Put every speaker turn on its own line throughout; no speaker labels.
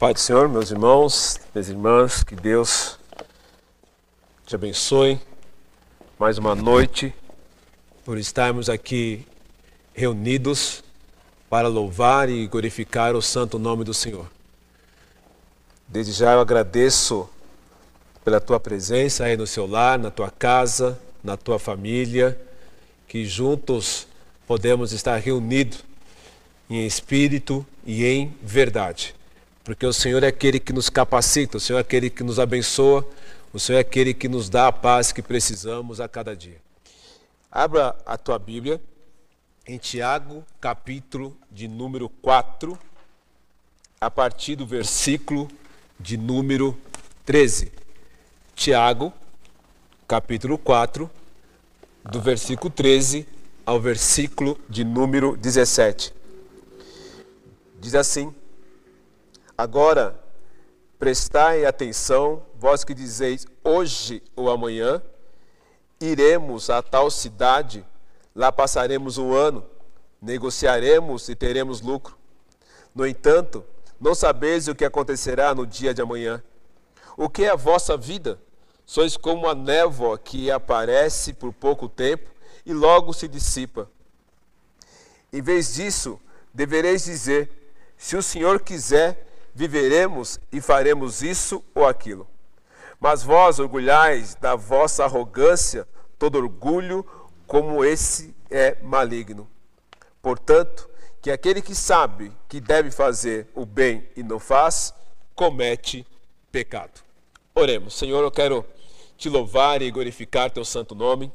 paz do Senhor, meus irmãos, minhas irmãs, que Deus te abençoe. Mais uma noite, por estarmos aqui reunidos para louvar e glorificar o santo nome do Senhor. Desde já eu agradeço pela tua presença aí no seu lar, na tua casa, na tua família, que juntos podemos estar reunidos em espírito e em verdade porque o Senhor é aquele que nos capacita, o Senhor é aquele que nos abençoa, o Senhor é aquele que nos dá a paz que precisamos a cada dia. Abra a tua Bíblia em Tiago, capítulo de número 4, a partir do versículo de número 13. Tiago, capítulo 4, do versículo 13 ao versículo de número 17. Diz assim: Agora, prestai atenção, vós que dizeis hoje ou amanhã, iremos a tal cidade, lá passaremos um ano, negociaremos e teremos lucro. No entanto, não sabeis o que acontecerá no dia de amanhã. O que é a vossa vida? Sois como a névoa que aparece por pouco tempo e logo se dissipa. Em vez disso, devereis dizer: se o Senhor quiser, viveremos e faremos isso ou aquilo. Mas vós orgulhais da vossa arrogância, todo orgulho como esse é maligno. Portanto, que aquele que sabe que deve fazer o bem e não faz, comete pecado. Oremos. Senhor, eu quero te louvar e glorificar teu santo nome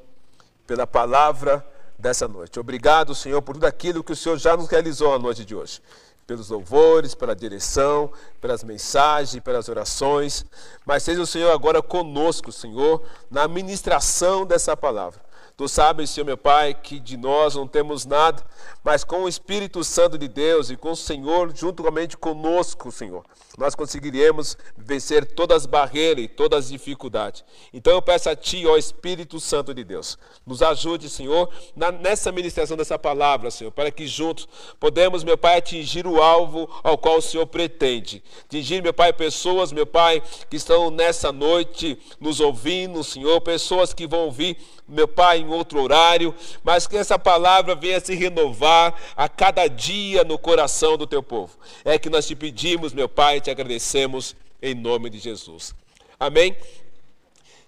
pela palavra dessa noite. Obrigado, Senhor, por tudo aquilo que o Senhor já nos realizou na noite de hoje pelos louvores, pela direção, pelas mensagens, pelas orações, mas seja o Senhor agora conosco, Senhor, na ministração dessa palavra. Tu sabes, Senhor meu Pai, que de nós não temos nada, mas com o Espírito Santo de Deus e com o Senhor juntamente conosco, Senhor, nós conseguiremos vencer todas as barreiras e todas as dificuldades. Então eu peço a Ti, ó Espírito Santo de Deus, nos ajude, Senhor, na, nessa ministração dessa palavra, Senhor, para que juntos podemos, meu Pai, atingir o alvo ao qual o Senhor pretende. Atingir, meu Pai, pessoas, meu Pai, que estão nessa noite nos ouvindo, Senhor, pessoas que vão ouvir meu Pai, em outro horário, mas que essa palavra venha se renovar a cada dia no coração do teu povo. É que nós te pedimos, meu Pai, te agradecemos em nome de Jesus. Amém?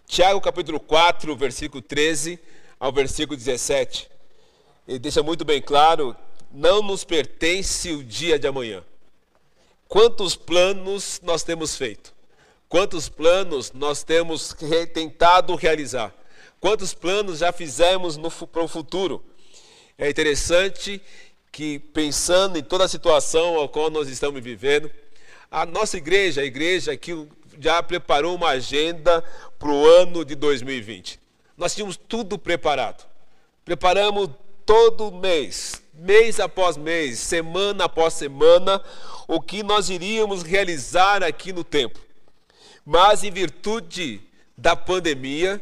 Tiago capítulo 4, versículo 13 ao versículo 17. Ele deixa muito bem claro: não nos pertence o dia de amanhã. Quantos planos nós temos feito? Quantos planos nós temos tentado realizar? Quantos planos já fizemos para o futuro? É interessante que, pensando em toda a situação a qual nós estamos vivendo, a nossa igreja, a igreja que já preparou uma agenda para o ano de 2020. Nós tínhamos tudo preparado. Preparamos todo mês, mês após mês, semana após semana, o que nós iríamos realizar aqui no tempo. Mas, em virtude da pandemia,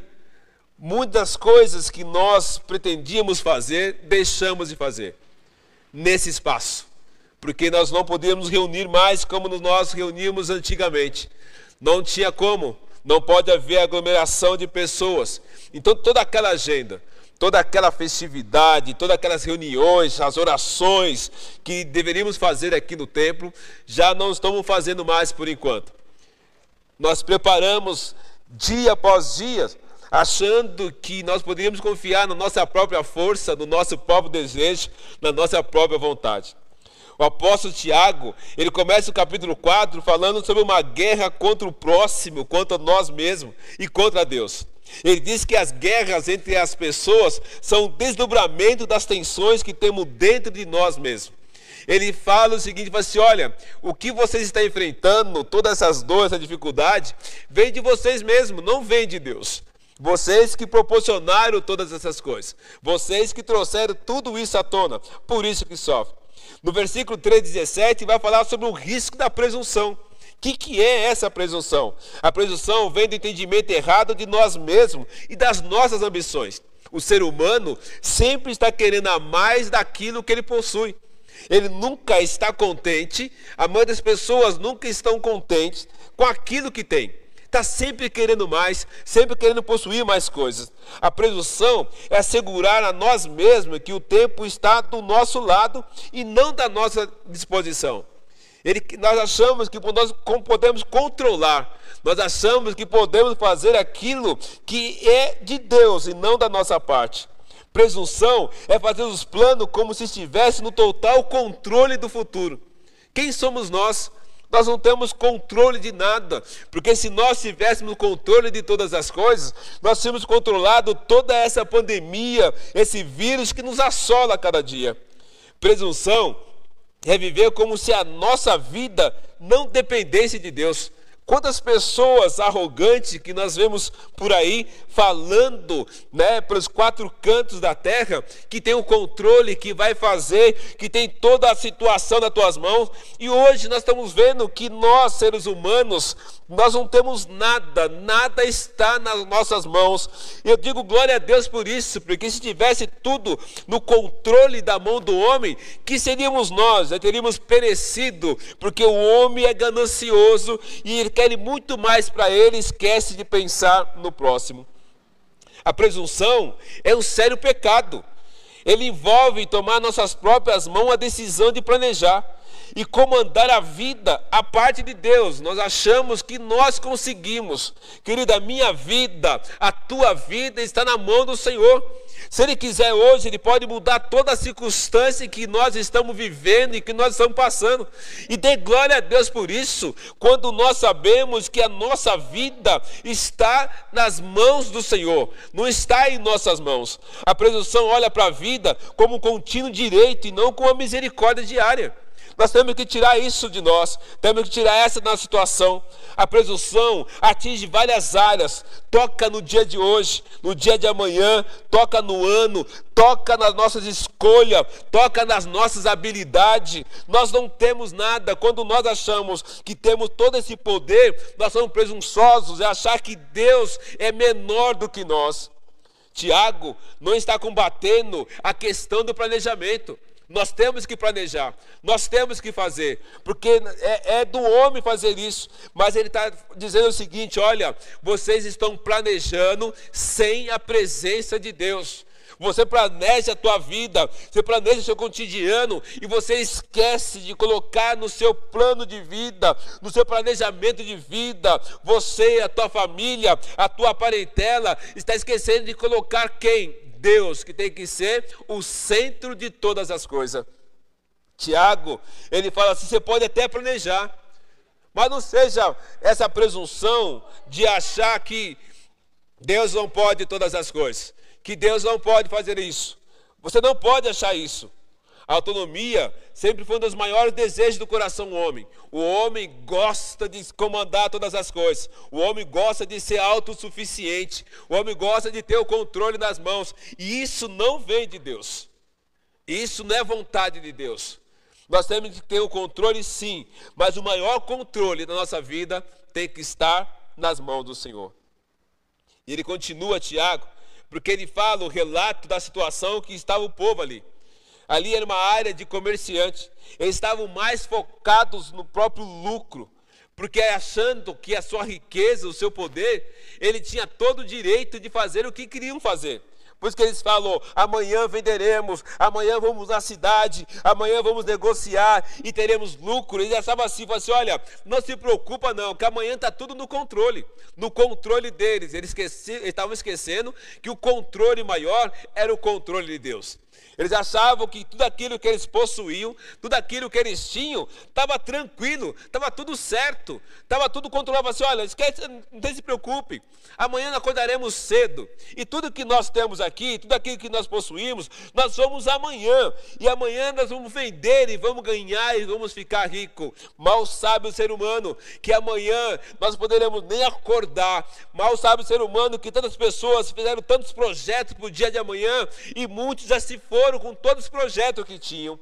Muitas coisas que nós pretendíamos fazer, deixamos de fazer nesse espaço, porque nós não podíamos reunir mais como nós reuníamos antigamente. Não tinha como, não pode haver aglomeração de pessoas. Então toda aquela agenda, toda aquela festividade, todas aquelas reuniões, as orações que deveríamos fazer aqui no templo, já não estamos fazendo mais por enquanto. Nós preparamos dia após dia achando que nós poderíamos confiar na nossa própria força, no nosso próprio desejo, na nossa própria vontade. O apóstolo Tiago, ele começa o capítulo 4 falando sobre uma guerra contra o próximo, contra nós mesmos e contra Deus. Ele diz que as guerras entre as pessoas são um desdobramento das tensões que temos dentro de nós mesmos. Ele fala o seguinte, fala assim, olha, o que vocês estão enfrentando, todas essas dores, essa dificuldade, vem de vocês mesmos, não vem de Deus. Vocês que proporcionaram todas essas coisas. Vocês que trouxeram tudo isso à tona. Por isso que sofrem. No versículo 3, 17, vai falar sobre o risco da presunção. O que, que é essa presunção? A presunção vem do entendimento errado de nós mesmos e das nossas ambições. O ser humano sempre está querendo a mais daquilo que ele possui. Ele nunca está contente, a maioria das pessoas nunca estão contentes com aquilo que tem. Está sempre querendo mais, sempre querendo possuir mais coisas. A presunção é assegurar a nós mesmos que o tempo está do nosso lado e não da nossa disposição. Ele, nós achamos que nós podemos controlar, nós achamos que podemos fazer aquilo que é de Deus e não da nossa parte. Presunção é fazer os planos como se estivesse no total controle do futuro. Quem somos nós? Nós não temos controle de nada, porque se nós tivéssemos controle de todas as coisas, nós tínhamos controlado toda essa pandemia, esse vírus que nos assola a cada dia. Presunção é viver como se a nossa vida não dependesse de Deus. Quantas pessoas arrogantes que nós vemos por aí falando, né, pelos quatro cantos da terra, que tem o controle, que vai fazer, que tem toda a situação nas tuas mãos. E hoje nós estamos vendo que nós, seres humanos, nós não temos nada, nada está nas nossas mãos. Eu digo glória a Deus por isso, porque se tivesse tudo no controle da mão do homem, que seríamos nós? Já teríamos perecido, porque o homem é ganancioso e ele quer muito mais para ele, esquece de pensar no próximo. A presunção é um sério pecado. Ele envolve tomar nossas próprias mãos a decisão de planejar e comandar a vida a parte de Deus. Nós achamos que nós conseguimos. Querida, minha vida, a tua vida está na mão do Senhor. Se Ele quiser hoje, Ele pode mudar toda a circunstância que nós estamos vivendo e que nós estamos passando. E dê glória a Deus por isso, quando nós sabemos que a nossa vida está nas mãos do Senhor, não está em nossas mãos. A presunção olha para a vida como um contínuo direito e não com a misericórdia diária. Nós temos que tirar isso de nós, temos que tirar essa da situação. A presunção atinge várias áreas, toca no dia de hoje, no dia de amanhã, toca no ano, toca nas nossas escolhas, toca nas nossas habilidades. Nós não temos nada. Quando nós achamos que temos todo esse poder, nós somos presunçosos, é achar que Deus é menor do que nós. Tiago não está combatendo a questão do planejamento. Nós temos que planejar, nós temos que fazer, porque é, é do homem fazer isso. Mas ele está dizendo o seguinte: olha, vocês estão planejando sem a presença de Deus. Você planeja a tua vida, você planeja o seu cotidiano e você esquece de colocar no seu plano de vida, no seu planejamento de vida, você, a tua família, a tua parentela, está esquecendo de colocar quem? Deus que tem que ser o centro de todas as coisas. Tiago, ele fala assim: você pode até planejar, mas não seja essa presunção de achar que Deus não pode todas as coisas, que Deus não pode fazer isso. Você não pode achar isso. A autonomia sempre foi um dos maiores desejos do coração homem. O homem gosta de comandar todas as coisas. O homem gosta de ser autossuficiente. O homem gosta de ter o controle nas mãos. E isso não vem de Deus. Isso não é vontade de Deus. Nós temos que ter o controle sim, mas o maior controle da nossa vida tem que estar nas mãos do Senhor. E ele continua, Tiago, porque ele fala o relato da situação que estava o povo ali. Ali era uma área de comerciante. Eles estavam mais focados no próprio lucro, porque achando que a sua riqueza, o seu poder, ele tinha todo o direito de fazer o que queriam fazer. Por isso que eles falam: amanhã venderemos, amanhã vamos à cidade, amanhã vamos negociar e teremos lucro. Eles achavam assim, assim: olha, não se preocupa não, que amanhã está tudo no controle, no controle deles. Eles estavam esquecendo que o controle maior era o controle de Deus. Eles achavam que tudo aquilo que eles possuíam, tudo aquilo que eles tinham, estava tranquilo, estava tudo certo, estava tudo controlado. Assim, olha, esquece, não se preocupe, amanhã acordaremos cedo, e tudo que nós temos aqui, tudo aquilo que nós possuímos, nós vamos amanhã, e amanhã nós vamos vender e vamos ganhar e vamos ficar ricos. Mal sabe o ser humano que amanhã nós poderemos nem acordar, mal sabe o ser humano que tantas pessoas fizeram tantos projetos para o dia de amanhã, e muitos já se foram com todos os projetos que tinham.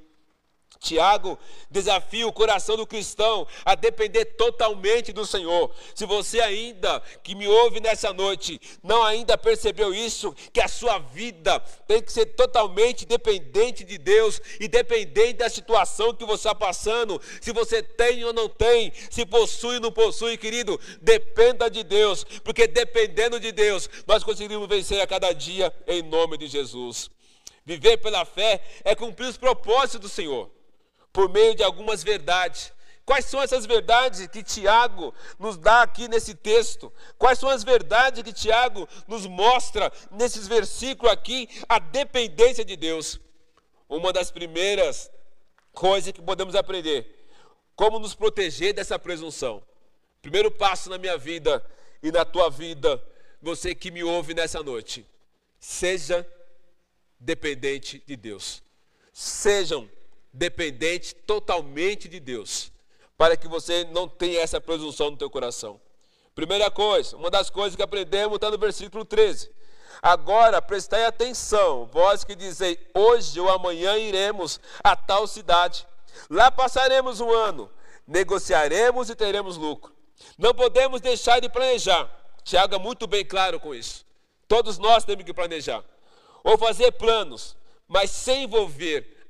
Tiago desafia o coração do cristão a depender totalmente do Senhor. Se você ainda que me ouve nessa noite não ainda percebeu isso, que a sua vida tem que ser totalmente dependente de Deus e dependente da situação que você está passando, se você tem ou não tem, se possui ou não possui, querido, dependa de Deus, porque dependendo de Deus, nós conseguimos vencer a cada dia em nome de Jesus. Viver pela fé é cumprir os propósitos do Senhor por meio de algumas verdades. Quais são essas verdades que Tiago nos dá aqui nesse texto? Quais são as verdades que Tiago nos mostra nesses versículos aqui? A dependência de Deus. Uma das primeiras coisas que podemos aprender: como nos proteger dessa presunção. Primeiro passo na minha vida e na tua vida, você que me ouve nessa noite, seja dependente de Deus. Sejam dependente totalmente de Deus, para que você não tenha essa presunção no teu coração. Primeira coisa, uma das coisas que aprendemos está no versículo 13. Agora prestai atenção, vós que dizei, hoje ou amanhã iremos a tal cidade. Lá passaremos um ano, negociaremos e teremos lucro. Não podemos deixar de planejar. Tiago é muito bem claro com isso. Todos nós temos que planejar. Ou fazer planos, mas sem envolver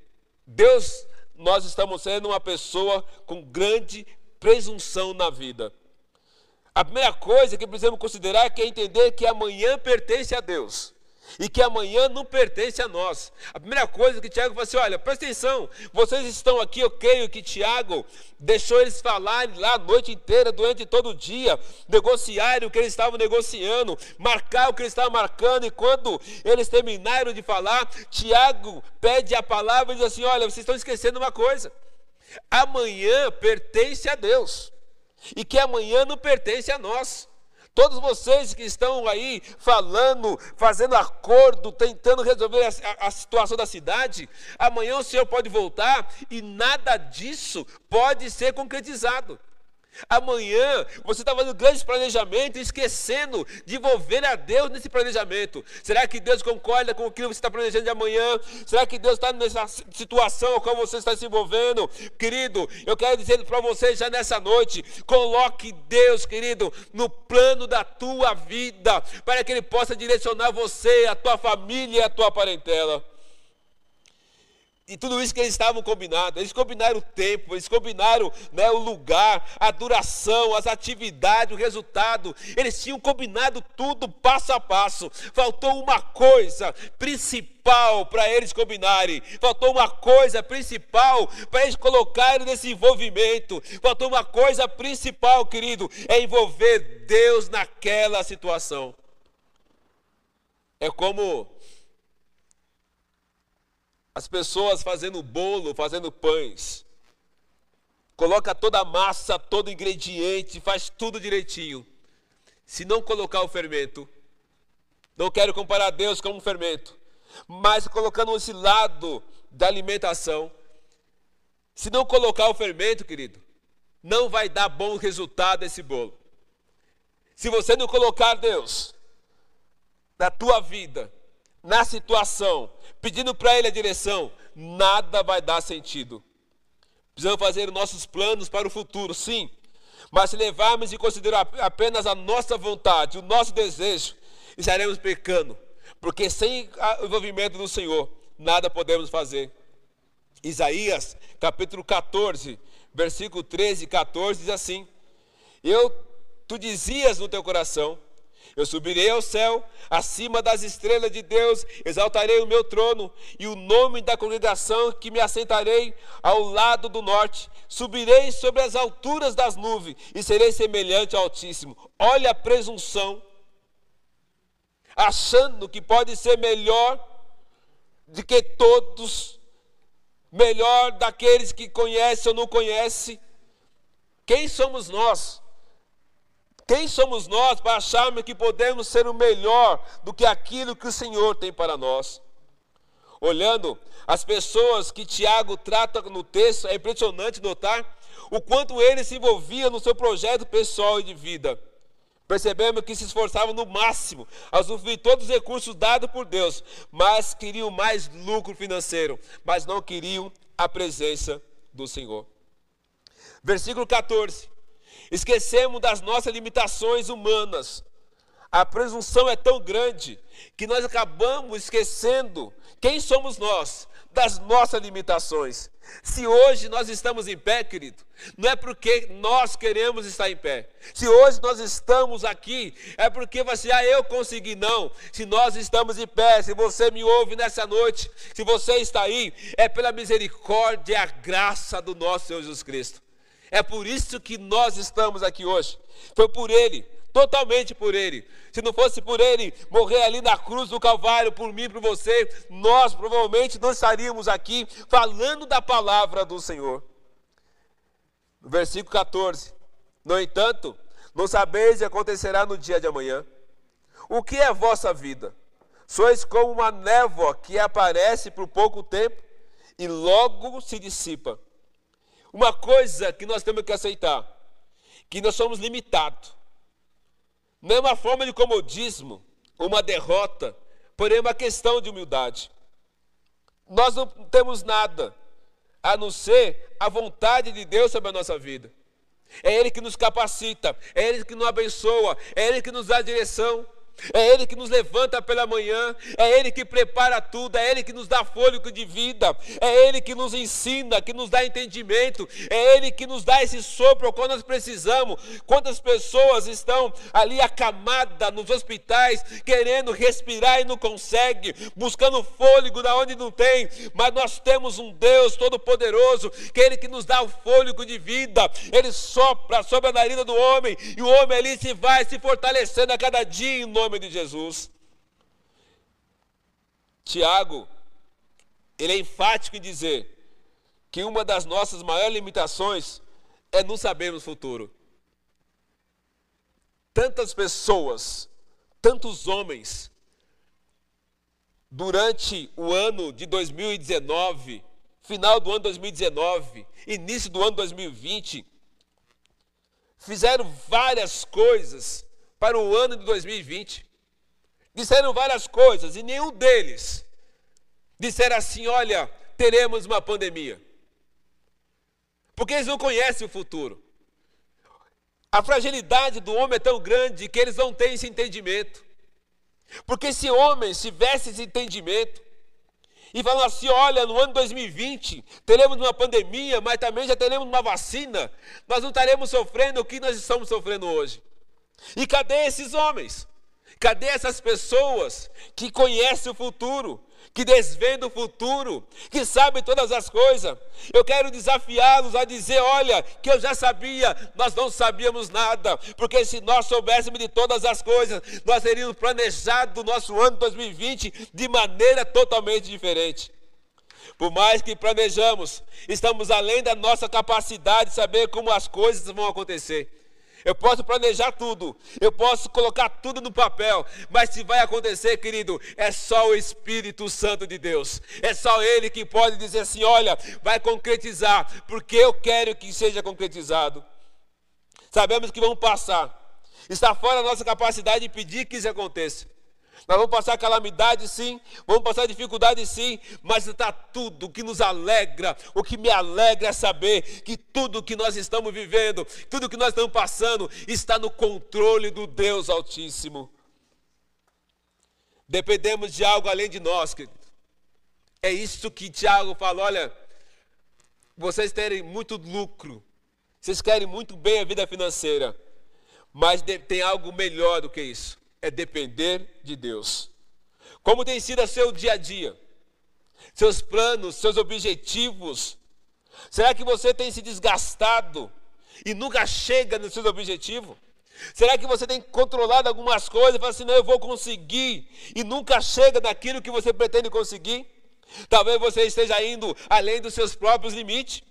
Deus, nós estamos sendo uma pessoa com grande presunção na vida. A primeira coisa que precisamos considerar é, é entender que amanhã pertence a Deus e que amanhã não pertence a nós. A primeira coisa que Tiago falou assim: olha, presta atenção, vocês estão aqui, eu creio que Tiago deixou eles falarem lá a noite inteira, durante todo o dia, negociarem o que eles estavam negociando, marcar o que eles estavam marcando, e quando eles terminaram de falar, Tiago pede a palavra e diz assim: olha, vocês estão esquecendo uma coisa. Amanhã pertence a Deus, e que amanhã não pertence a nós. Todos vocês que estão aí falando, fazendo acordo, tentando resolver a, a, situação da cidade, amanhã o Senhor pode voltar e nada disso pode ser concretizado. Amanhã você está fazendo grandes planejamentos, esquecendo de envolver a Deus nesse planejamento. Será que Deus concorda com aquilo que você está planejando de amanhã? Será que Deus está nessa situação com você está se envolvendo? Querido, eu quero dizer para você já nessa noite: coloque Deus, querido, no plano da tua vida, para que Ele possa direcionar você, a tua família e a tua parentela. E tudo isso que eles estavam combinados, eles combinaram o tempo, eles combinaram né, o lugar, a duração, as atividades, o resultado. Eles tinham combinado tudo passo a passo. Faltou uma coisa principal para eles combinarem. Faltou uma coisa principal para eles colocarem nesse envolvimento. Faltou uma coisa principal, querido, é envolver Deus naquela situação. É como as pessoas fazendo bolo, fazendo pães. Coloca toda a massa, todo ingrediente, faz tudo direitinho. Se não colocar o fermento, não quero comparar Deus com um fermento, mas colocando esse lado da alimentação, se não colocar o fermento, querido, não vai dar bom resultado esse bolo. Se você não colocar Deus na tua vida, na situação, pedindo para Ele a direção, nada vai dar sentido. Precisamos fazer nossos planos para o futuro, sim, mas se levarmos em consideração apenas a nossa vontade, o nosso desejo, estaremos pecando, porque sem o envolvimento do Senhor, nada podemos fazer. Isaías, capítulo 14, versículo 13 e 14 diz assim: Eu, tu dizias no teu coração, eu subirei ao céu, acima das estrelas de Deus, exaltarei o meu trono e o nome da congregação que me assentarei ao lado do norte. Subirei sobre as alturas das nuvens e serei semelhante ao Altíssimo. Olha a presunção, achando que pode ser melhor do que todos, melhor daqueles que conhecem ou não conhecem. Quem somos nós? Quem somos nós para acharmos que podemos ser o melhor do que aquilo que o Senhor tem para nós? Olhando as pessoas que Tiago trata no texto, é impressionante notar o quanto ele se envolvia no seu projeto pessoal e de vida. Percebemos que se esforçavam no máximo a usufruir todos os recursos dados por Deus, mas queriam mais lucro financeiro, mas não queriam a presença do Senhor. Versículo 14. Esquecemos das nossas limitações humanas. A presunção é tão grande que nós acabamos esquecendo quem somos nós, das nossas limitações. Se hoje nós estamos em pé, querido, não é porque nós queremos estar em pé. Se hoje nós estamos aqui, é porque você, ah, eu consegui. Não. Se nós estamos em pé, se você me ouve nessa noite, se você está aí, é pela misericórdia e a graça do nosso Senhor Jesus Cristo. É por isso que nós estamos aqui hoje. Foi por Ele, totalmente por Ele. Se não fosse por Ele morrer ali na cruz do Calvário, por mim, por você, nós provavelmente não estaríamos aqui falando da palavra do Senhor. No versículo 14: No entanto, não sabeis o que acontecerá no dia de amanhã. O que é vossa vida? Sois como uma névoa que aparece por pouco tempo e logo se dissipa. Uma coisa que nós temos que aceitar, que nós somos limitados. Não é uma forma de comodismo, uma derrota, porém é uma questão de humildade. Nós não temos nada a não ser a vontade de Deus sobre a nossa vida. É Ele que nos capacita, é Ele que nos abençoa, é Ele que nos dá direção. É Ele que nos levanta pela manhã, é Ele que prepara tudo, é Ele que nos dá fôlego de vida, é Ele que nos ensina, que nos dá entendimento, é Ele que nos dá esse sopro quando nós precisamos. Quantas pessoas estão ali acamadas nos hospitais, querendo respirar e não conseguem, buscando fôlego da onde não tem, mas nós temos um Deus todo-poderoso, que é Ele que nos dá o fôlego de vida, Ele sopra sobre a narina do homem, e o homem ali se vai se fortalecendo a cada dia nome de Jesus. Tiago, ele é enfático em dizer que uma das nossas maiores limitações é não sabermos o futuro. Tantas pessoas, tantos homens, durante o ano de 2019, final do ano 2019, início do ano 2020, fizeram várias coisas para o ano de 2020. Disseram várias coisas e nenhum deles disseram assim: olha, teremos uma pandemia. Porque eles não conhecem o futuro. A fragilidade do homem é tão grande que eles não têm esse entendimento. Porque se homens tivessem esse entendimento e falam assim: olha, no ano 2020 teremos uma pandemia, mas também já teremos uma vacina, nós não estaremos sofrendo o que nós estamos sofrendo hoje. E cadê esses homens? Cadê essas pessoas que conhecem o futuro, que desvendam o futuro, que sabem todas as coisas? Eu quero desafiá-los a dizer: olha, que eu já sabia, nós não sabíamos nada, porque se nós soubéssemos de todas as coisas, nós teríamos planejado o nosso ano 2020 de maneira totalmente diferente. Por mais que planejamos, estamos além da nossa capacidade de saber como as coisas vão acontecer. Eu posso planejar tudo, eu posso colocar tudo no papel, mas se vai acontecer, querido, é só o Espírito Santo de Deus. É só Ele que pode dizer assim: olha, vai concretizar, porque eu quero que seja concretizado. Sabemos que vão passar, está fora da nossa capacidade de pedir que isso aconteça. Nós vamos passar calamidade, sim, vamos passar dificuldade, sim, mas está tudo que nos alegra, o que me alegra é saber que tudo que nós estamos vivendo, tudo que nós estamos passando, está no controle do Deus Altíssimo. Dependemos de algo além de nós, querido. É isso que Tiago fala: olha, vocês terem muito lucro, vocês querem muito bem a vida financeira, mas tem algo melhor do que isso é depender de Deus. Como tem sido seu dia a dia? Seus planos, seus objetivos? Será que você tem se desgastado e nunca chega nos seus objetivos? Será que você tem controlado algumas coisas e fala assim, não, eu vou conseguir, e nunca chega naquilo que você pretende conseguir? Talvez você esteja indo além dos seus próprios limites.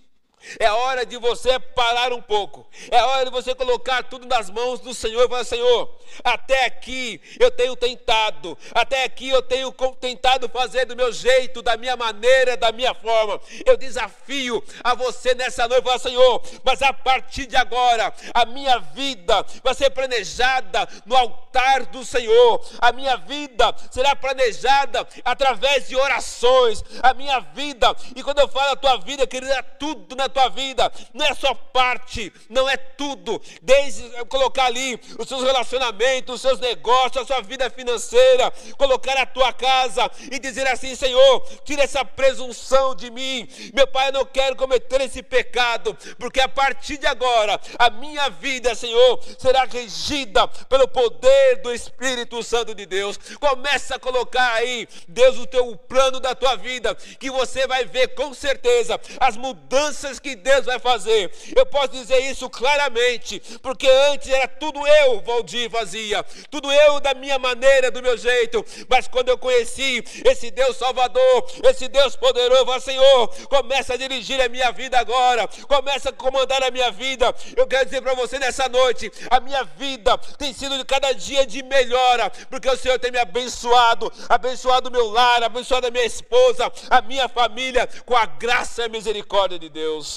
É hora de você parar um pouco. É hora de você colocar tudo nas mãos do Senhor e falar: Senhor, até aqui eu tenho tentado, até aqui eu tenho tentado fazer do meu jeito, da minha maneira, da minha forma. Eu desafio a você nessa noite falar: Senhor, mas a partir de agora, a minha vida vai ser planejada no altar do Senhor. A minha vida será planejada através de orações. A minha vida, e quando eu falo a tua vida, querida, tudo na tua vida, não é só parte, não é tudo. Desde colocar ali os seus relacionamentos, os seus negócios, a sua vida financeira, colocar a tua casa e dizer assim: Senhor, tira essa presunção de mim. Meu Pai, eu não quero cometer esse pecado, porque a partir de agora, a minha vida, Senhor, será regida pelo poder do Espírito Santo de Deus. Começa a colocar aí, Deus, o teu plano da tua vida, que você vai ver com certeza as mudanças que Deus vai fazer. Eu posso dizer isso claramente, porque antes era tudo eu, Valdir, fazia, tudo eu da minha maneira, do meu jeito, mas quando eu conheci esse Deus Salvador, esse Deus poderoso, falo, Senhor, começa a dirigir a minha vida agora, começa a comandar a minha vida. Eu quero dizer para você nessa noite, a minha vida tem sido de cada dia de melhora, porque o Senhor tem me abençoado, abençoado meu lar, abençoado a minha esposa, a minha família, com a graça e a misericórdia de Deus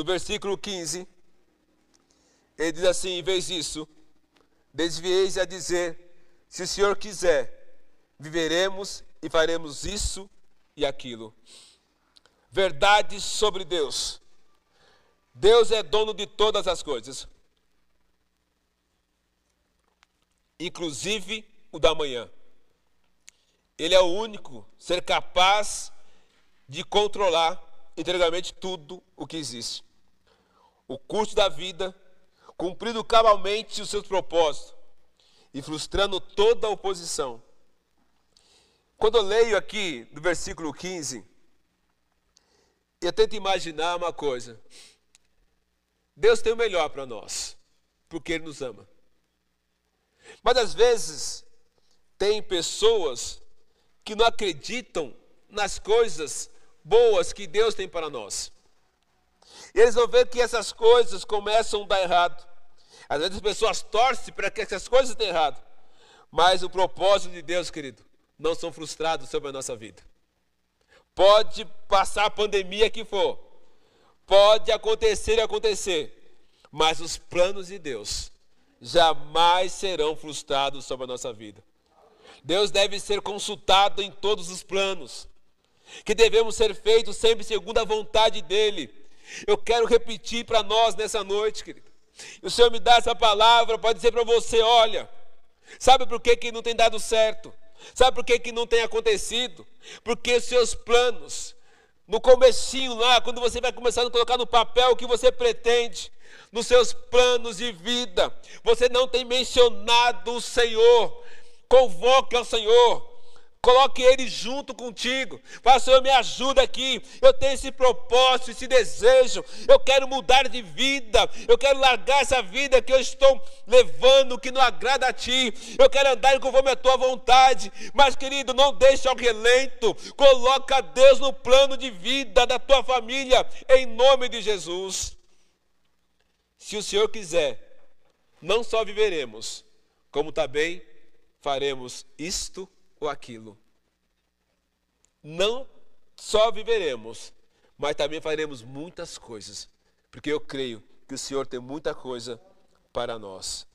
no versículo 15, ele diz assim: em vez disso, desvieis a dizer: se o Senhor quiser, viveremos e faremos isso e aquilo. Verdade sobre Deus. Deus é dono de todas as coisas, inclusive o da manhã. Ele é o único ser capaz de controlar integralmente tudo o que existe. O curso da vida, cumprindo cabalmente os seus propósitos e frustrando toda a oposição. Quando eu leio aqui do versículo 15, eu tento imaginar uma coisa. Deus tem o melhor para nós, porque Ele nos ama. Mas às vezes, tem pessoas que não acreditam nas coisas boas que Deus tem para nós. Eles vão ver que essas coisas começam a dar errado. Às vezes as pessoas torcem para que essas coisas tenham errado. Mas o propósito de Deus, querido, não são frustrados sobre a nossa vida. Pode passar a pandemia que for. Pode acontecer e acontecer. Mas os planos de Deus jamais serão frustrados sobre a nossa vida. Deus deve ser consultado em todos os planos que devemos ser feitos sempre segundo a vontade dEle. Eu quero repetir para nós nessa noite, querido. O Senhor me dá essa palavra para dizer para você: olha, sabe por que, que não tem dado certo? Sabe por que, que não tem acontecido? Porque seus planos, no comecinho lá, quando você vai começando a colocar no papel o que você pretende, nos seus planos de vida, você não tem mencionado o Senhor. Convoque ao Senhor, Coloque ele junto contigo. Fala, Senhor, me ajuda aqui. Eu tenho esse propósito, esse desejo. Eu quero mudar de vida. Eu quero largar essa vida que eu estou levando, que não agrada a ti. Eu quero andar conforme a tua vontade. Mas, querido, não deixe ao relento. Coloca Deus no plano de vida da tua família, em nome de Jesus. Se o Senhor quiser, não só viveremos, como também faremos isto ou aquilo. Não só viveremos, mas também faremos muitas coisas, porque eu creio que o Senhor tem muita coisa para nós.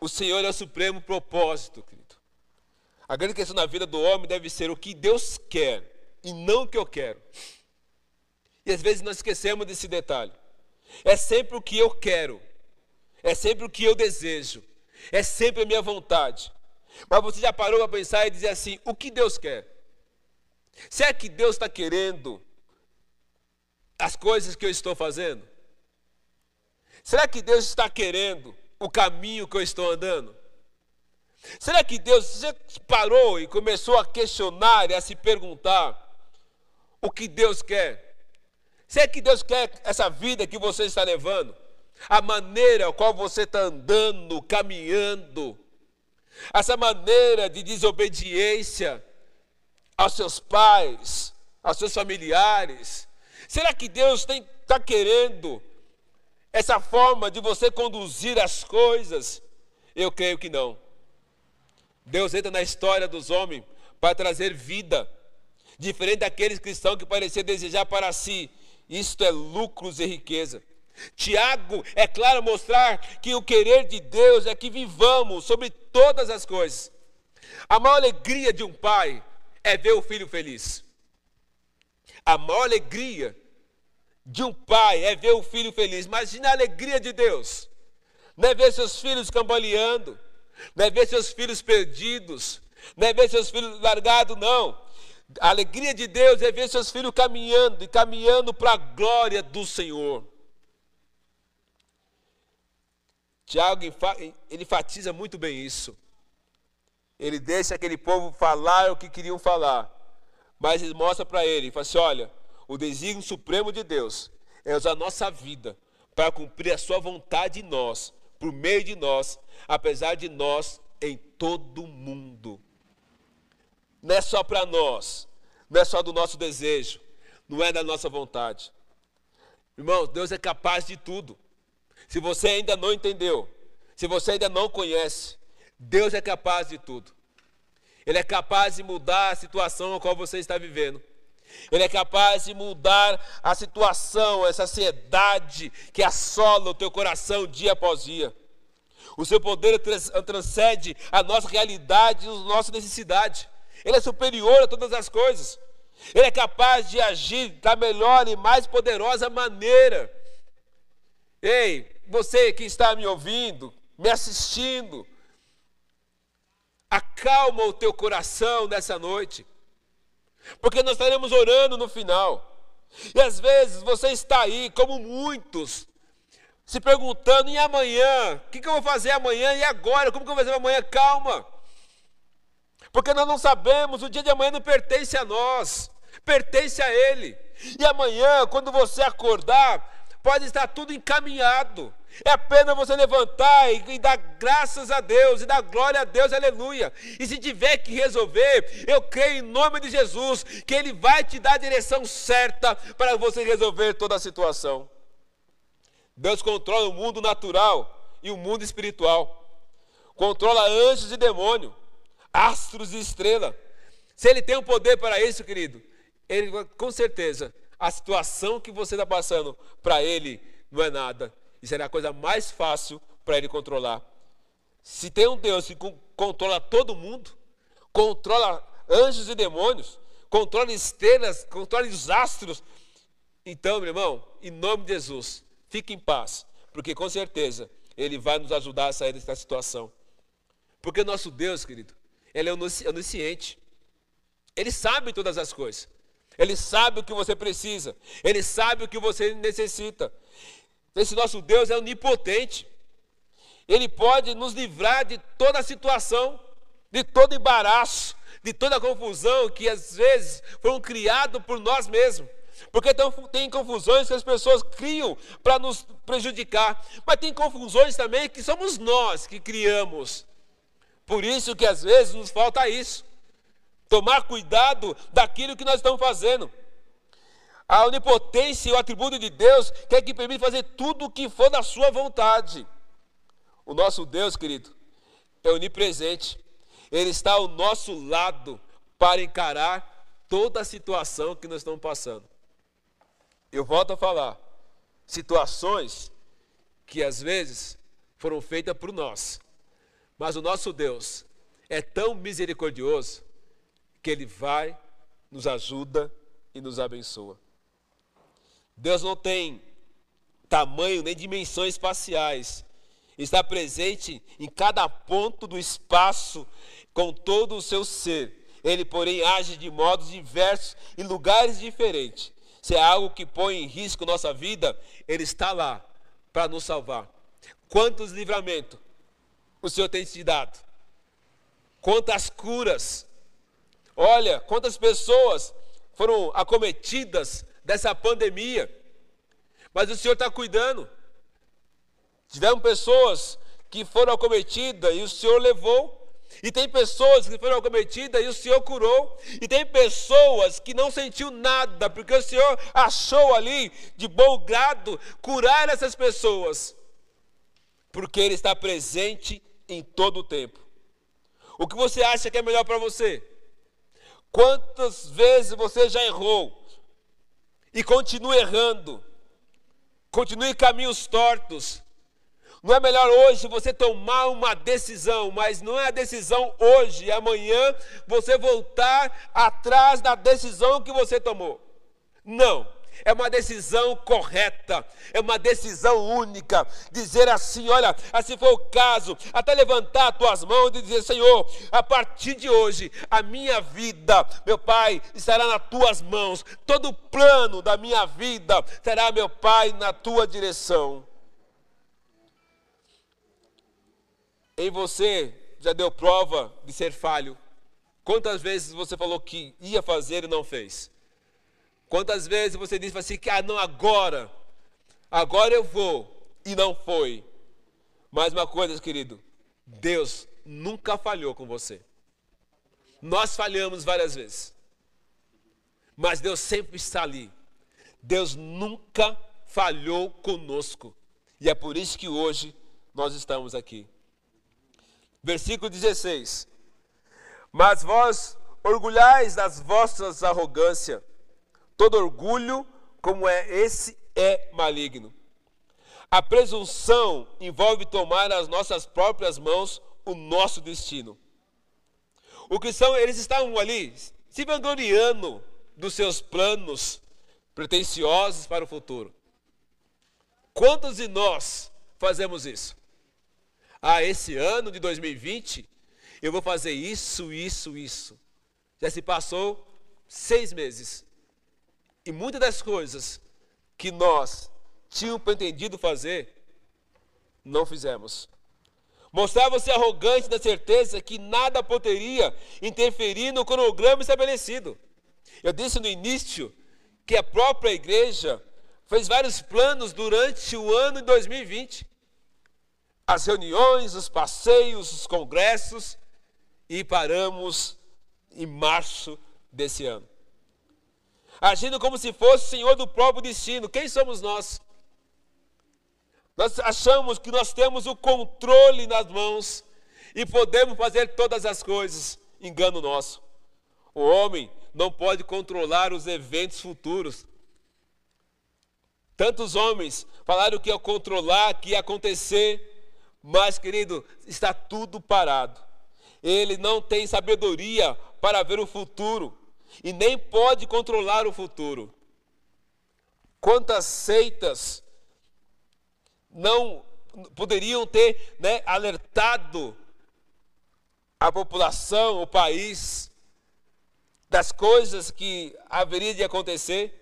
O Senhor é o supremo propósito, querido. A grande questão na vida do homem deve ser o que Deus quer e não o que eu quero. E às vezes nós esquecemos desse detalhe. É sempre o que eu quero, é sempre o que eu desejo, é sempre a minha vontade. Mas você já parou para pensar e dizer assim: o que Deus quer? Será que Deus está querendo as coisas que eu estou fazendo? Será que Deus está querendo o caminho que eu estou andando? Será que Deus você parou e começou a questionar e a se perguntar o que Deus quer? Será que Deus quer essa vida que você está levando? A maneira qual você está andando, caminhando? Essa maneira de desobediência aos seus pais, aos seus familiares? Será que Deus está querendo essa forma de você conduzir as coisas? Eu creio que não. Deus entra na história dos homens para trazer vida, diferente daqueles cristãos que pareciam desejar para si. Isto é lucros e riqueza. Tiago, é claro, mostrar que o querer de Deus é que vivamos sobre todas as coisas. A maior alegria de um pai é ver o filho feliz. A maior alegria de um pai é ver o filho feliz. Imagina a alegria de Deus. Não é ver seus filhos cambaleando, não é ver seus filhos perdidos, não é ver seus filhos largados, não. A alegria de Deus é ver seus filhos caminhando e caminhando para a glória do Senhor. Tiago ele enfatiza muito bem isso. Ele deixa aquele povo falar o que queriam falar, mas ele mostra para ele, fala assim, olha, o desígnio supremo de Deus é usar a nossa vida para cumprir a sua vontade em nós, por meio de nós, apesar de nós em todo mundo. Não é só para nós, não é só do nosso desejo, não é da nossa vontade. Irmãos, Deus é capaz de tudo. Se você ainda não entendeu, se você ainda não conhece, Deus é capaz de tudo. Ele é capaz de mudar a situação a qual você está vivendo. Ele é capaz de mudar a situação, essa ansiedade que assola o teu coração dia após dia. O seu poder transcende a nossa realidade e a nossa necessidade. Ele é superior a todas as coisas. Ele é capaz de agir da melhor e mais poderosa maneira. Ei, você que está me ouvindo, me assistindo, acalma o teu coração nessa noite, porque nós estaremos orando no final. E às vezes você está aí, como muitos, se perguntando: e amanhã? O que, que eu vou fazer amanhã? E agora? Como que eu vou fazer amanhã? Calma, porque nós não sabemos, o dia de amanhã não pertence a nós, pertence a Ele. E amanhã, quando você acordar, pode estar tudo encaminhado. É apenas você levantar e, e, dar graças a Deus e dar glória a Deus, aleluia. E se tiver que resolver, eu creio em nome de Jesus que Ele vai te dar a direção certa para você resolver toda a situação. Deus controla o mundo natural e o mundo espiritual, controla anjos e demônios, astros e estrelas. Se Ele tem o um poder para isso, querido, Ele com certeza a situação que você está passando, para ele não é nada. E será a coisa mais fácil para ele controlar. Se tem um Deus que controla todo mundo, controla anjos e demônios, controla estrelas, controla os astros, então, meu irmão, em nome de Jesus, fique em paz, porque com certeza Ele vai nos ajudar a sair dessa situação. Porque nosso Deus, querido, Ele é onisciente. Ele sabe todas as coisas. Ele sabe o que você precisa. Ele sabe o que você necessita. Esse nosso Deus é onipotente. Ele pode nos livrar de toda a situação, de todo embaraço, de toda a confusão que às vezes foram criados por nós mesmos. Porque tem confusões que as pessoas criam para nos prejudicar, mas tem confusões também que somos nós que criamos. Por isso que às vezes nos falta isso. Tomar cuidado daquilo que nós estamos fazendo. A onipotência e o atributo de Deus quer que permite fazer tudo o que for da sua vontade. O nosso Deus, querido, é onipresente. Ele está ao nosso lado para encarar toda a situação que nós estamos passando. Eu volto a falar, situações que às vezes foram feitas por nós, mas o nosso Deus é tão misericordioso que Ele vai, nos ajuda e nos abençoa. Deus não tem tamanho nem dimensões espaciais. Está presente em cada ponto do espaço com todo o seu ser. Ele, porém, age de modos diversos em lugares diferentes. Se é algo que põe em risco nossa vida, Ele está lá para nos salvar. Quantos livramentos o Senhor tem te dado? Quantas curas Olha quantas pessoas foram acometidas dessa pandemia, mas o Senhor está cuidando. Tiveram pessoas que foram acometidas e o Senhor levou, E tem pessoas que foram acometidas e o Senhor curou. E tem pessoas que não sentiu nada, porque o Senhor achou ali de bom grado curar essas pessoas. Porque Ele está presente em todo o tempo. O que você acha que é melhor para você? Quantas vezes você já errou e continua errando? Continue caminhos tortos. Não é melhor hoje você tomar uma decisão, mas não é a decisão hoje e amanhã você voltar atrás da decisão que você tomou. Não. É uma decisão correta, é uma decisão única. Dizer assim: olha, assim foi o caso, até levantar as tuas mãos e dizer: Senhor, a partir de hoje, a minha vida, meu Pai, estará nas tuas mãos. Todo o plano da minha vida será, meu Pai, na tua direção. Em você já deu prova de ser falho? Quantas vezes você falou que ia fazer e não fez? Quantas vezes você disse assim que ah não agora, agora eu vou e não foi? Mais uma coisa, querido, Deus nunca falhou com você. Nós falhamos várias vezes, mas Deus sempre está ali. Deus nunca falhou conosco e é por isso que hoje nós estamos aqui. Versículo 16: Mas vós orgulhais das vossas arrogâncias, todo orgulho como é esse é maligno. A presunção envolve tomar nas nossas próprias mãos o nosso destino. O que são, eles estavam ali se vangloriando dos seus planos pretensiosos para o futuro. Quantos de nós fazemos isso? Ah, esse ano de 2020 eu vou fazer isso, isso, isso. Já se passou seis meses. E muitas das coisas que nós tínhamos pretendido fazer, não fizemos. Mostrava-se arrogante na certeza que nada poderia interferir no cronograma estabelecido. Eu disse no início que a própria igreja fez vários planos durante o ano de 2020 as reuniões, os passeios, os congressos e paramos em março desse ano. Agindo como se fosse senhor do próprio destino. Quem somos nós? Nós achamos que nós temos o controle nas mãos e podemos fazer todas as coisas. Engano nosso. O homem não pode controlar os eventos futuros. Tantos homens falaram que ia controlar, que ia acontecer, mas, querido, está tudo parado. Ele não tem sabedoria para ver o futuro e nem pode controlar o futuro. Quantas seitas não poderiam ter né, alertado a população, o país, das coisas que haveria de acontecer?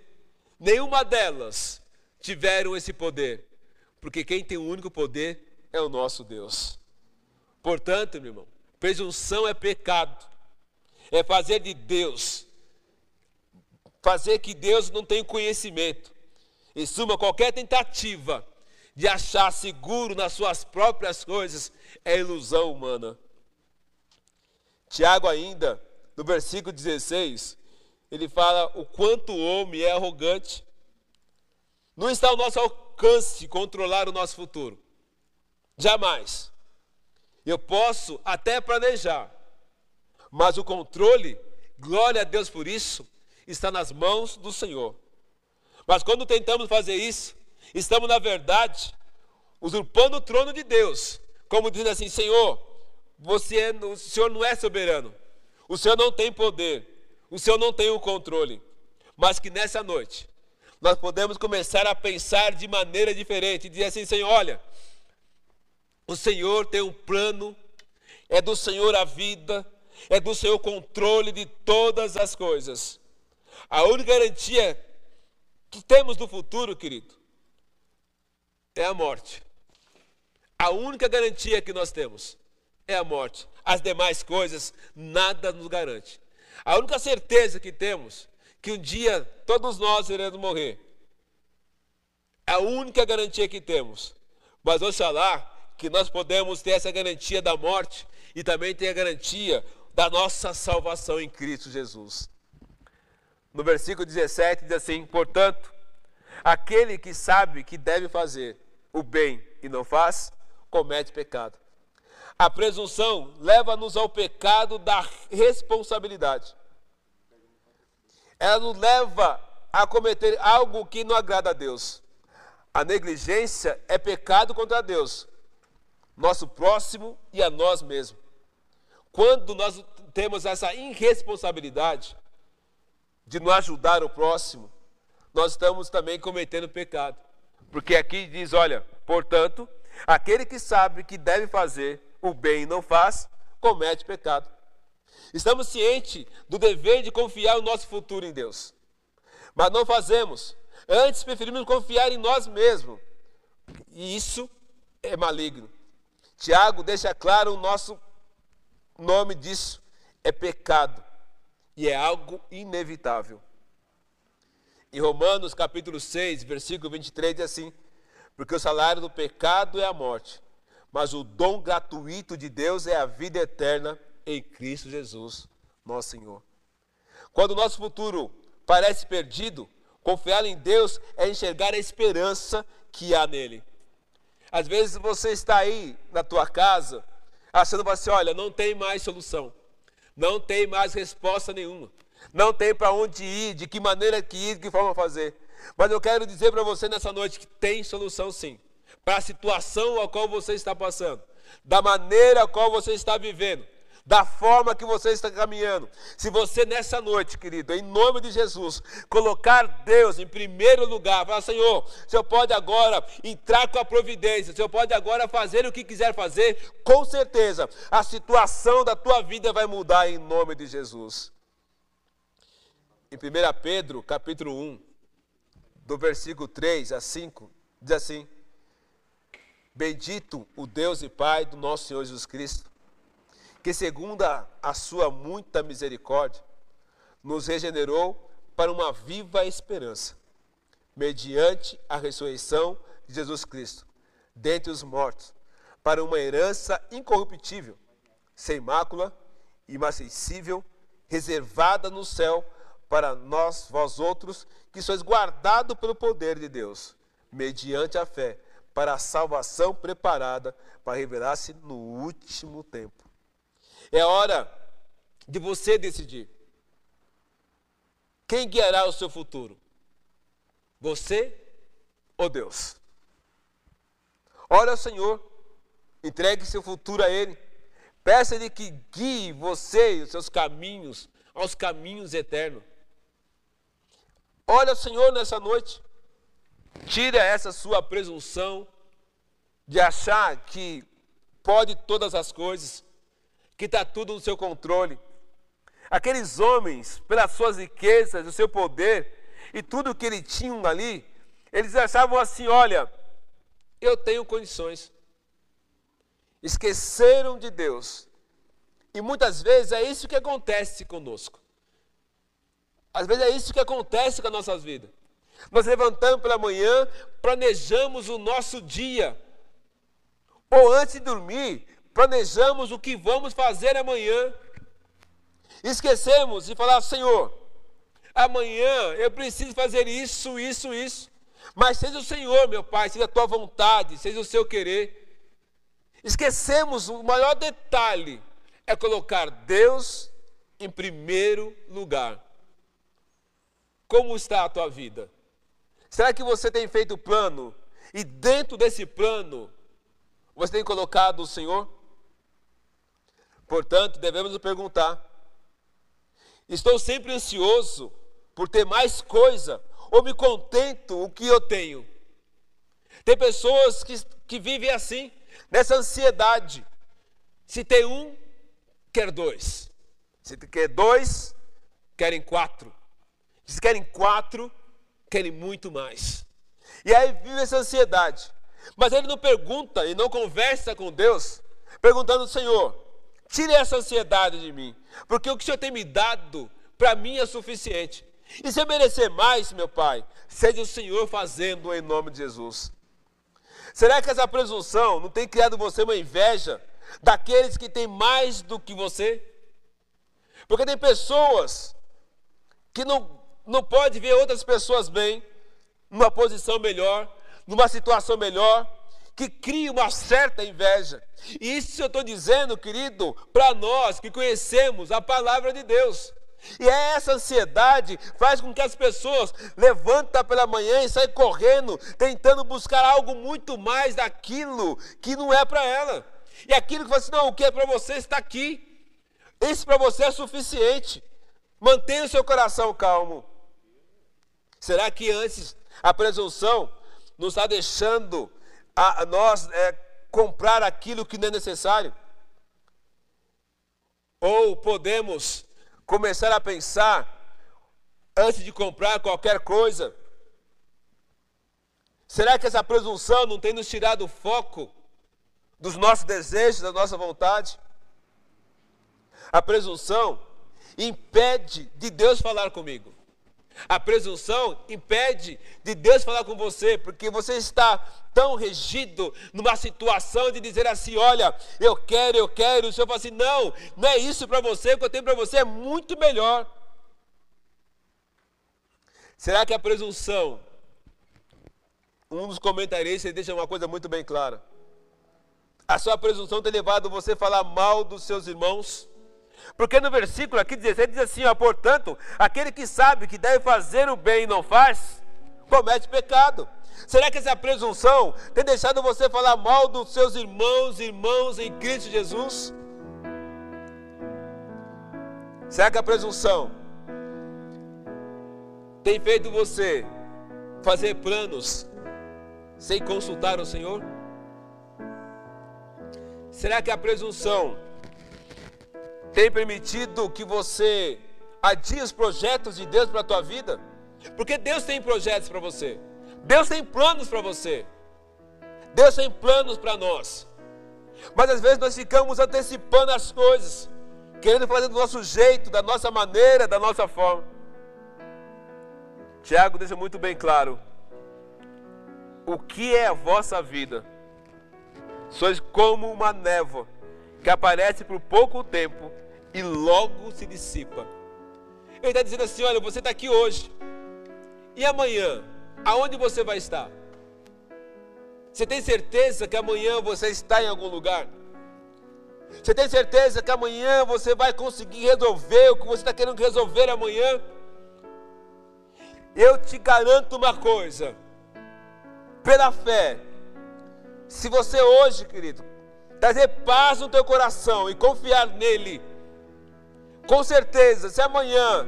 Nenhuma delas tiveram esse poder, porque quem tem o único poder é o nosso Deus. Portanto, meu irmão, presunção é pecado. É fazer de Deus, fazer que Deus não tem conhecimento. Em suma, qualquer tentativa de achar seguro nas suas próprias coisas é ilusão humana. Tiago, ainda, no versículo 16, ele fala o quanto o homem é arrogante. Não está ao nosso alcance controlar o nosso futuro. Jamais. Eu posso até planejar, mas o controle, glória a Deus por isso, está nas mãos do Senhor. Mas quando tentamos fazer isso, estamos, na verdade, usurpando o trono de Deus, como dizendo assim: Senhor, você, é, o Senhor não é soberano, o Senhor não tem poder, o Senhor não tem o controle. Mas que nessa noite nós podemos começar a pensar de maneira diferente, dizer assim: Senhor, olha, o Senhor tem um plano, é do Senhor a vida, é do Senhor o controle de todas as coisas. A única garantia que temos do futuro, querido, é a morte. A única garantia que nós temos é a morte. As demais coisas nada nos garante. A única certeza que temos que um dia todos nós iremos morrer. É a única garantia que temos. Mas oxalá que nós podemos ter essa garantia da morte e também tem a garantia da nossa salvação em Cristo Jesus. No versículo 17 diz assim: Portanto, aquele que sabe que deve fazer o bem e não faz, comete pecado. A presunção leva-nos ao pecado da responsabilidade. Ela nos leva a cometer algo que não agrada a Deus. A negligência é pecado contra Deus, nosso próximo e a nós mesmos. Quando nós temos essa irresponsabilidade de não ajudar o próximo, nós estamos também cometendo pecado. Porque aqui diz: olha, portanto, aquele que sabe que deve fazer o bem e não faz, comete pecado. Estamos cientes do dever de confiar o nosso futuro em Deus. Mas não fazemos. Antes preferimos confiar em nós mesmos. E isso é maligno. Tiago deixa claro o nosso nome disso. É pecado. E é algo inevitável. Em Romanos capítulo 6, versículo 23 diz assim: Porque o salário do pecado é a morte, mas o dom gratuito de Deus é a vida eterna em Cristo Jesus, nosso Senhor. Quando o nosso futuro parece perdido, confiar em Deus é enxergar a esperança que há nele. Às vezes você está aí na tua casa, achando assim, olha, não tem mais solução, não tem mais resposta nenhuma, não tem para onde ir, de que maneira que ir, de que forma fazer. Mas eu quero dizer para você nessa noite que tem solução sim, para a situação a qual você está passando, da maneira a qual você está vivendo da forma que você está caminhando. Se você nessa noite, querido, em nome de Jesus, colocar Deus em primeiro lugar, falar, Senhor, o Senhor pode agora entrar com a providência, o Senhor pode agora fazer o que quiser fazer, com certeza a situação da tua vida vai mudar em nome de Jesus. Em 1 Pedro, capítulo 1, do versículo 3 a 5, diz assim: Bendito o Deus e Pai do nosso Senhor Jesus Cristo que, segundo a, sua muita misericórdia, nos regenerou para uma viva esperança, mediante a ressurreição de Jesus Cristo, dentre os mortos, para uma herança incorruptível, sem mácula, imacessível, reservada no céu para nós, vós outros, que sois guardados pelo poder de Deus, mediante a fé, para a salvação preparada para revelar-se no último tempo. É hora de você decidir. Quem guiará o seu futuro? Você ou Deus? Ora ao Senhor, entregue seu futuro a Ele. Peça-lhe que guie você e os seus caminhos aos caminhos eternos. Olha, Senhor, nessa noite. Tira essa sua presunção de achar que pode todas as coisas que está tudo no seu controle. Aqueles homens, pelas suas riquezas, o seu poder e tudo que eles tinham ali, eles achavam assim: olha, eu tenho condições. Esqueceram de Deus. E muitas vezes é isso que acontece conosco. Às vezes é isso que acontece com as nossas vidas. Nós levantamos pela manhã, planejamos o nosso dia. Ou antes de dormir, planejamos o que vamos fazer amanhã. Esquecemos de falar, Senhor, amanhã eu preciso fazer isso, isso, isso. Mas seja o Senhor, meu Pai, seja a tua vontade, seja o seu querer. Esquecemos o maior detalhe é colocar Deus em primeiro lugar. Como está a tua vida? Será que você tem feito plano e dentro desse plano você tem colocado o Senhor? Portanto, devemos nos perguntar: estou sempre ansioso por ter mais coisa ou me contento o que eu tenho? Tem pessoas que, que vivem assim, nessa ansiedade. Se tem um, quer dois. Se quer dois, querem quatro. Se querem quatro, querem muito mais. E aí vive essa ansiedade. Mas ele não pergunta e não conversa com Deus, perguntando: Senhor, Tire essa ansiedade de mim, porque o que o Senhor tem me dado, para mim é suficiente. E se eu merecer mais, meu Pai, seja o Senhor fazendo em nome de Jesus. Será que essa presunção não tem criado você uma inveja daqueles que têm mais do que você? Porque tem pessoas que não, não pode ver outras pessoas bem, numa posição melhor, numa situação melhor, que cria uma certa inveja. E isso eu estou dizendo, querido, para nós que conhecemos a palavra de Deus. E é essa ansiedade faz com que as pessoas levantam pela manhã e saem correndo, tentando buscar algo muito mais daquilo que não é para ela. E aquilo que você assim, não, o que é para você está aqui. Isso para você é suficiente. Mantenha o seu coração calmo. Será que antes a presunção nos está deixando a, nós é, comprar aquilo que não é necessário? Ou podemos começar a pensar antes de comprar qualquer coisa? Será que essa presunção não tem nos tirado o foco dos nossos desejos, da nossa vontade? A presunção impede de Deus falar comigo. A presunção impede de Deus falar com você, porque você está tão regido numa situação de dizer assim: olha, eu quero, eu quero. O Senhor fala assim: não, não é isso para você, o que eu tenho para você é muito melhor. Será que a presunção, um dos comentaristas deixa uma coisa muito bem clara: a sua presunção tem levado você a falar mal dos seus irmãos? Porque no versículo aqui 16 diz assim: ó, portanto, aquele que sabe que deve fazer o bem e não faz, comete pecado. Será que essa presunção tem deixado você falar mal dos seus irmãos e irmãos em Cristo Jesus? Será que a presunção tem feito você fazer planos sem consultar o Senhor? Será que a presunção tem permitido que você adie os projetos de Deus para a tua vida? Porque Deus tem projetos para você. Deus tem planos para você. Deus tem planos para nós. Mas às vezes nós ficamos antecipando as coisas, querendo fazer do nosso jeito, da nossa maneira, da nossa forma. Tiago deixa muito bem claro: o que é a vossa vida? Sois como uma névoa que aparece por pouco tempo e logo se dissipa. Ele está dizendo assim: olha, você está aqui hoje, e amanhã, aonde você vai estar? Você tem certeza que amanhã você está em algum lugar? Você tem certeza que amanhã você vai conseguir resolver o que você está querendo resolver amanhã? Eu te garanto uma coisa, pela fé, se você hoje, querido, trazer paz no teu coração e confiar nele, com certeza, se amanhã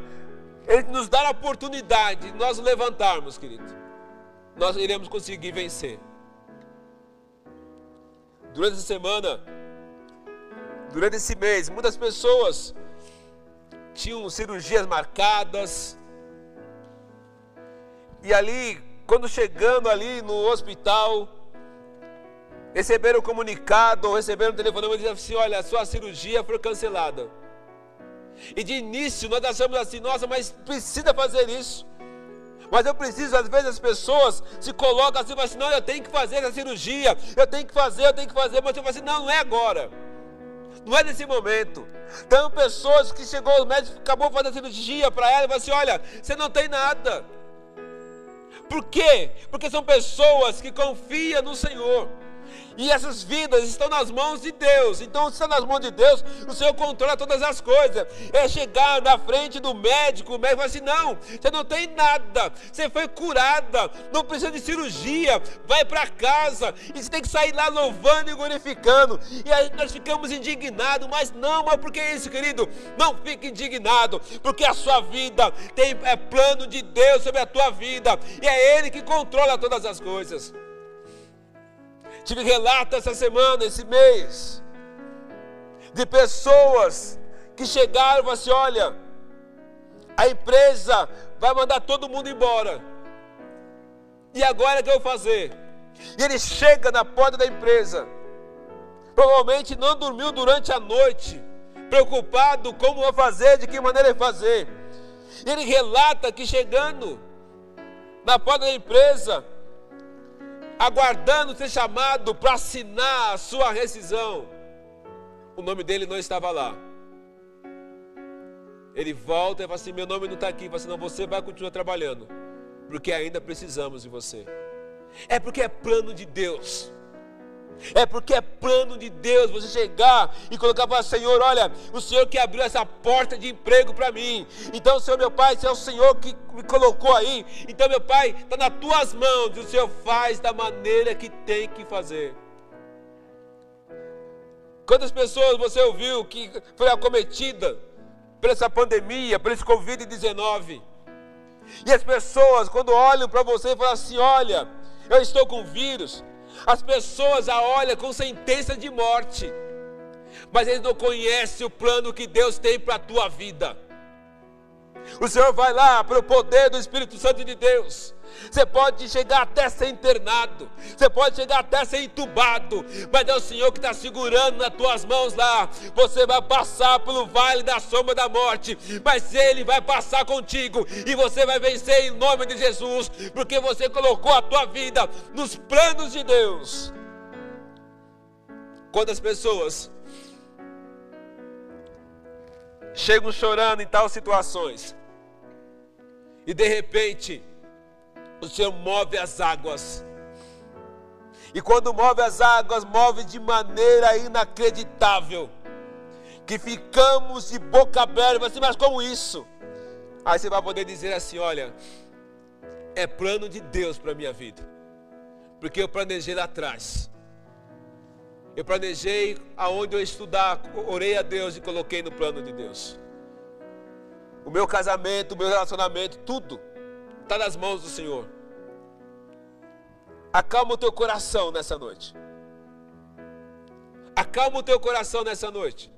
Ele nos dar a oportunidade de nós levantarmos, querido, nós iremos conseguir vencer. Durante essa semana, durante esse mês, muitas pessoas tinham cirurgias marcadas. E ali, quando chegando ali no hospital, receberam o comunicado, receberam o telefonema e disseram assim: olha, a sua cirurgia foi cancelada. E de início nós achamos assim, nossa, mas precisa fazer isso. Mas eu preciso, às vezes as pessoas se colocam assim, assim, não, eu tenho que fazer essa cirurgia, eu tenho que fazer, eu tenho que fazer, mas eu falo assim, não, não é agora. Não é nesse momento. Tem pessoas que chegou, o médico acabou fazendo a cirurgia para ela e falou assim: olha, você não tem nada. Por quê? Porque são pessoas que confiam no Senhor. E essas vidas estão nas mãos de Deus. Então, se está nas mãos de Deus, o Senhor controla todas as coisas. É chegar na frente do médico, o médico fala assim: não, você não tem nada, você foi curada, não precisa de cirurgia, vai para casa. E você tem que sair lá louvando e glorificando. E aí nós ficamos indignados, mas não, mas por que isso, querido? Não fique indignado, porque a sua vida tem é plano de Deus sobre a tua vida, e é Ele que controla todas as coisas. Tive relato essa semana, esse mês, de pessoas que chegaram e falaram assim: olha, a empresa vai mandar todo mundo embora. E agora o que eu vou fazer? E ele chega na porta da empresa, provavelmente não dormiu durante a noite, preocupado como vou fazer, de que maneira fazer. E ele relata que chegando na porta da empresa, aguardando ser chamado para assinar a sua rescisão. o nome dele não estava lá. Ele volta e fala assim: Meu nome não está aqui. Fala assim: Não, você vai continuar trabalhando, porque ainda precisamos de você. É porque é plano de Deus. É porque é plano de Deus você chegar e colocar para o Senhor: olha, o Senhor que abriu essa porta de emprego para mim. Então, Senhor, meu Pai, se é o Senhor que me colocou aí, então, meu Pai, está nas tuas mãos o Senhor faz da maneira que tem que fazer. Quantas pessoas você ouviu que foi acometida por essa pandemia, por esse Covid-19? E as pessoas, quando olham para você falam assim: olha, eu estou com vírus, as pessoas a olham com sentença de morte, mas eles não conhecem o plano que Deus tem para a tua vida. O Senhor vai lá pelo poder do Espírito Santo de Deus. Você pode chegar até ser internado, você pode chegar até ser entubado, mas é o Senhor que está segurando nas tuas mãos lá. Você vai passar pelo vale da sombra da morte, mas Ele vai passar contigo e você vai vencer em nome de Jesus, porque você colocou a tua vida nos planos de Deus. Quantas pessoas chegam chorando em tais situações, e de repente, o Senhor move as águas. E quando move as águas, move de maneira inacreditável. Que ficamos de boca aberta, assim, mas como isso? Aí você vai poder dizer assim: olha, é plano de Deus para a minha vida. Porque eu planejei lá atrás. Eu planejei aonde eu estudar, orei a Deus e coloquei no plano de Deus. O meu casamento, o meu relacionamento, tudo está nas mãos do Senhor. Acalma o teu coração nessa noite. Acalma o teu coração nessa noite.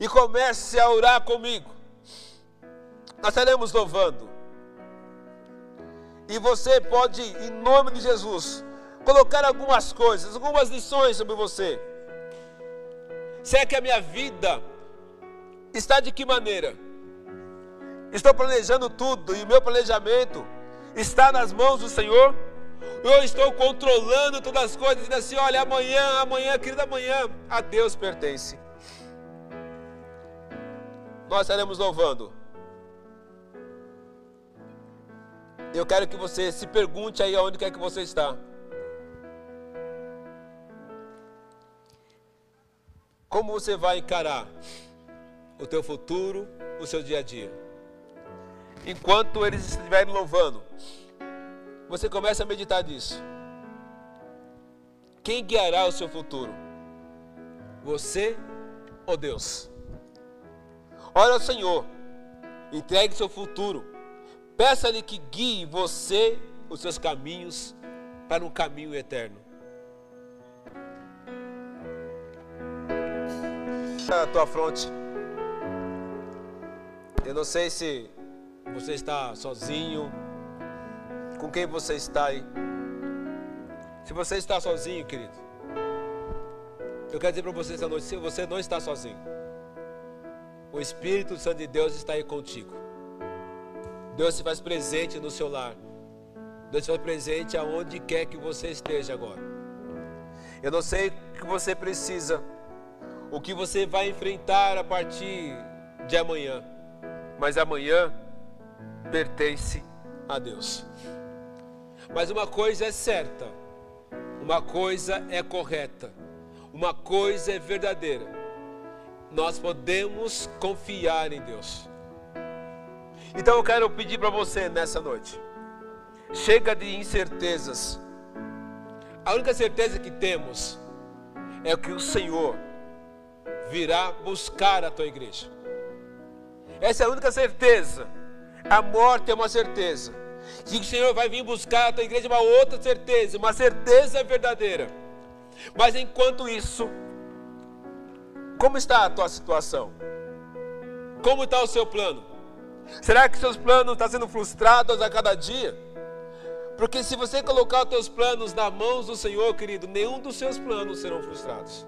E comece a orar comigo. Nós estaremos louvando. E você pode, em nome de Jesus, colocar algumas coisas, algumas lições sobre você. Será que a minha vida está de que maneira? Estou planejando tudo e o meu planejamento está nas mãos do Senhor? Eu estou controlando todas as coisas, dizendo assim: olha, amanhã, amanhã, querida, amanhã, a Deus pertence. Nós estaremos louvando. Eu quero que você se pergunte aí aonde quer que você está. Como você vai encarar o teu futuro, o seu dia a dia? Enquanto eles estiverem louvando, você começa a meditar nisso. Quem guiará o seu futuro? Você ou Deus? Olha ao Senhor, entregue seu futuro, peça-lhe que guie você, os seus caminhos, para um caminho eterno. A tua fronte. Eu não sei se você está sozinho? Com quem você está aí? Se você está sozinho, querido, eu quero dizer para você essa noite: se você não está sozinho, o Espírito Santo de Deus está aí contigo. Deus se faz presente no seu lar. Deus se faz presente aonde quer que você esteja agora. Eu não sei o que você precisa, o que você vai enfrentar a partir de amanhã, mas amanhã pertence a Deus. Mas uma coisa é certa, uma coisa é correta, uma coisa é verdadeira. Nós podemos confiar em Deus. Então eu quero pedir para você nessa noite. Chega de incertezas. A única certeza que temos é que o Senhor virá buscar a tua igreja. Essa é a única certeza a morte é uma certeza. Que o Senhor vai vir buscar a tua igreja uma outra certeza, uma certeza verdadeira. Mas enquanto isso, como está a tua situação? Como está o seu plano? Será que seus planos estão sendo frustrados a cada dia? Porque se você colocar os teus planos nas mãos do Senhor, querido, nenhum dos seus planos serão frustrados.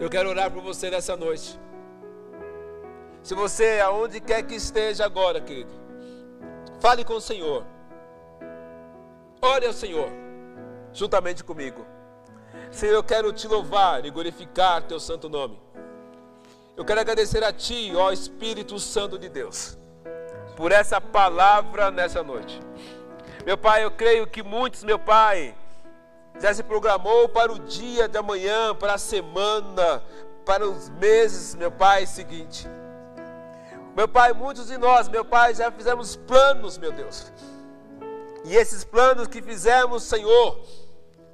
Eu quero orar por você nessa noite. Se você, aonde quer que esteja agora, querido, fale com o Senhor. Ore ao Senhor, juntamente comigo. Senhor, eu quero te louvar e glorificar teu santo nome. Eu quero agradecer a ti, ó Espírito Santo de Deus, por essa palavra nessa noite. Meu Pai, eu creio que muitos, meu Pai, já se programou para o dia de amanhã, para a semana, para os meses, meu Pai, seguinte. Meu Pai, muitos de nós, meu Pai, já fizemos planos, meu Deus. E esses planos que fizemos, Senhor,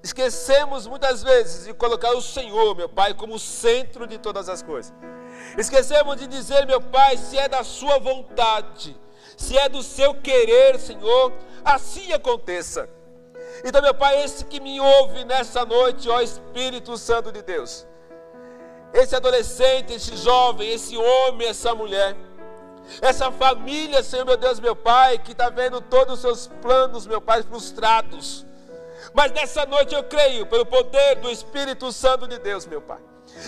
esquecemos muitas vezes de colocar o Senhor, meu Pai, como centro de todas as coisas. Esquecemos de dizer, meu Pai, se é da Sua vontade, se é do seu querer, Senhor, assim aconteça. Então, meu Pai, esse que me ouve nessa noite, ó Espírito Santo de Deus, esse adolescente, esse jovem, esse homem, essa mulher, essa família, Senhor meu Deus, meu Pai, que está vendo todos os seus planos, meu Pai, frustrados. Mas nessa noite eu creio, pelo poder do Espírito Santo de Deus, meu Pai,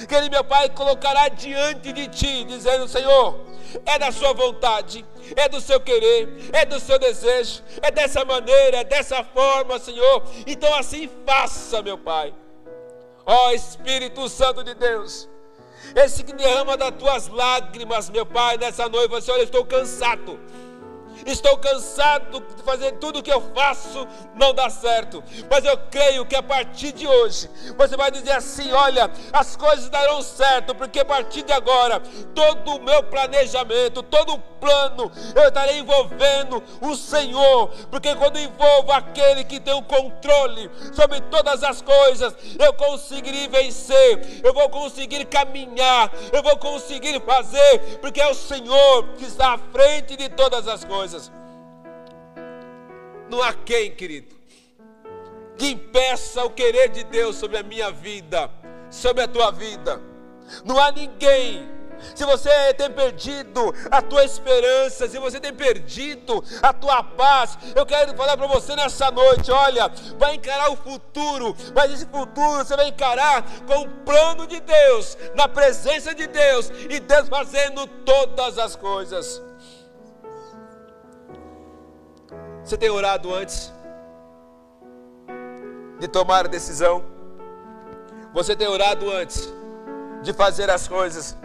que Ele, meu Pai, colocará diante de Ti, dizendo: Senhor, é da Sua vontade, é do seu querer, é do seu desejo, é dessa maneira, é dessa forma, Senhor. Então assim faça, meu Pai. Ó Espírito Santo de Deus, esse que derrama das tuas lágrimas, meu Pai, nessa noite, olha, eu estou cansado. Estou cansado de fazer tudo o que eu faço não dá certo. Mas eu creio que a partir de hoje você vai dizer assim: olha, as coisas darão certo, porque a partir de agora todo o meu planejamento, todo o plano, eu estarei envolvendo o Senhor, porque quando envolvo aquele que tem o controle sobre todas as coisas, eu conseguirei vencer, eu vou conseguir caminhar, eu vou conseguir fazer, porque é o Senhor que está à frente de todas as coisas coisas. Não há quem, querido, que impeça o querer de Deus sobre a minha vida, sobre a tua vida. Não há ninguém se você tem perdido a tua esperança, se você tem perdido a tua paz, eu quero falar para você nessa noite: olha, vai encarar o futuro, mas esse futuro você vai encarar com o plano de Deus, na presença de Deus e Deus fazendo todas as coisas. Você tem orado antes de tomar a decisão? Você tem orado antes de fazer as coisas?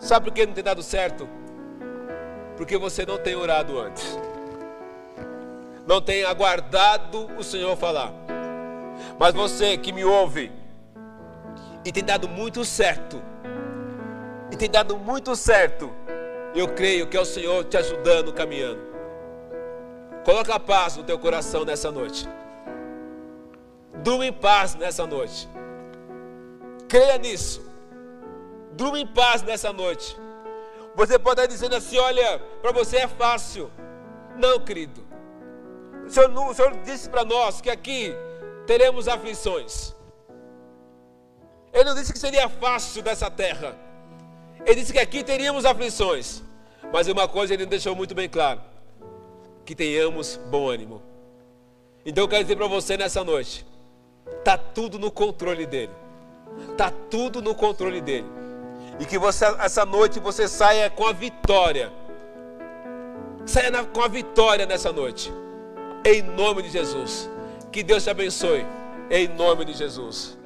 Sabe por que não tem dado certo? Porque você não tem orado antes. Não tem aguardado o Senhor falar. Mas você que me ouve e tem dado muito certo, e tem dado muito certo, eu creio que é o Senhor te ajudando, caminhando. Coloca a paz no teu coração nessa noite. Durma em paz nessa noite. Creia nisso. Durma em paz nessa noite. Você pode estar dizendo assim: olha, para você é fácil. Não, querido. O Senhor, o Senhor disse para nós que aqui teremos aflições. Ele não disse que seria fácil dessa terra. Ele disse que aqui teríamos aflições. Mas uma coisa ele deixou muito bem claro que tenhamos bom ânimo. Então eu quero dizer para você nessa noite, tá tudo no controle dele. Tá tudo no controle dele. E que você essa noite você saia com a vitória. Saia na, com a vitória nessa noite. Em nome de Jesus. Que Deus te abençoe. Em nome de Jesus.